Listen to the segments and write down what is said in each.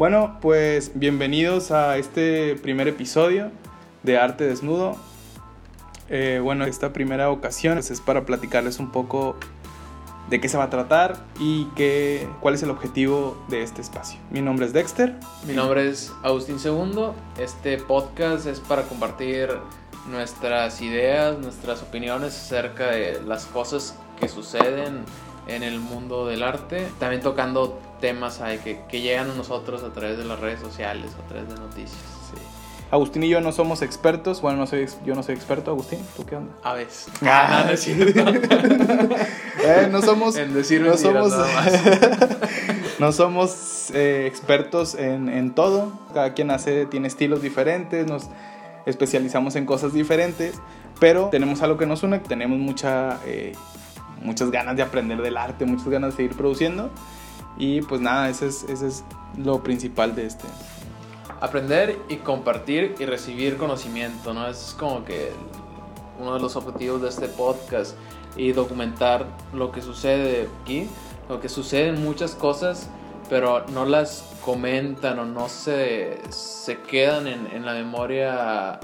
Bueno, pues bienvenidos a este primer episodio de Arte Desnudo. Eh, bueno, esta primera ocasión pues, es para platicarles un poco de qué se va a tratar y qué, cuál es el objetivo de este espacio. Mi nombre es Dexter. Mi nombre es Agustín Segundo. Este podcast es para compartir nuestras ideas, nuestras opiniones acerca de las cosas que suceden en el mundo del arte. También tocando temas que, que llegan a nosotros a través de las redes sociales, a través de noticias. Agustín y yo no somos expertos. Bueno, no soy, yo no soy experto, Agustín. ¿Tú qué onda? A veces. Ah, no, eh, no somos. En decir no somos, no somos eh, expertos en, en, todo. Cada quien hace, tiene estilos diferentes. Nos especializamos en cosas diferentes. Pero tenemos algo que nos une. Tenemos mucha, eh, muchas ganas de aprender del arte, muchas ganas de seguir produciendo. Y pues nada, ese es, ese es lo principal de este, aprender y compartir y recibir conocimiento, ¿no? Es como que uno de los objetivos de este podcast y documentar lo que sucede aquí, lo que suceden muchas cosas, pero no las comentan o no se, se quedan en, en la memoria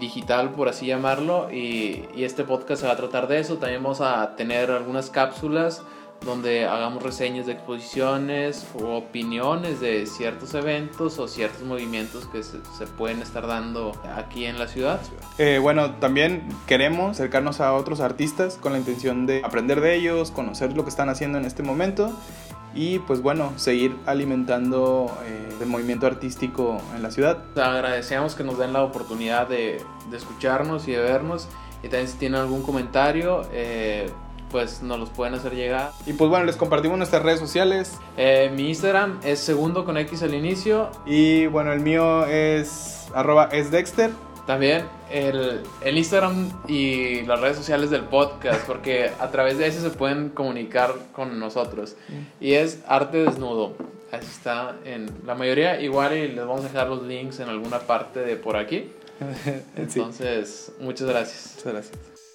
digital, por así llamarlo, y, este podcast se va a tratar de eso. También vamos a tener algunas cápsulas donde hagamos reseñas de exposiciones o opiniones de ciertos eventos o ciertos movimientos que se, pueden estar dando aquí en la ciudad. Eh, bueno, también queremos acercarnos a otros artistas con la intención de aprender de ellos, conocer lo que están haciendo en este momento y pues bueno, seguir alimentando eh, el movimiento artístico en la ciudad. Agradecemos que nos den la oportunidad de, de escucharnos y de vernos y también si tienen algún comentario, eh, pues nos los pueden hacer llegar. Y pues bueno, les compartimos nuestras redes sociales. Eh, mi Instagram es segundo con X al inicio. Y bueno, el mío es arroba es Dexter. También el, el, Instagram y las redes sociales del podcast, porque a través de eso se pueden comunicar con nosotros. Y es Arte Desnudo. Así está en la mayoría. Igual y les vamos a dejar los links en alguna parte de por aquí. Entonces, muchas gracias. Muchas gracias.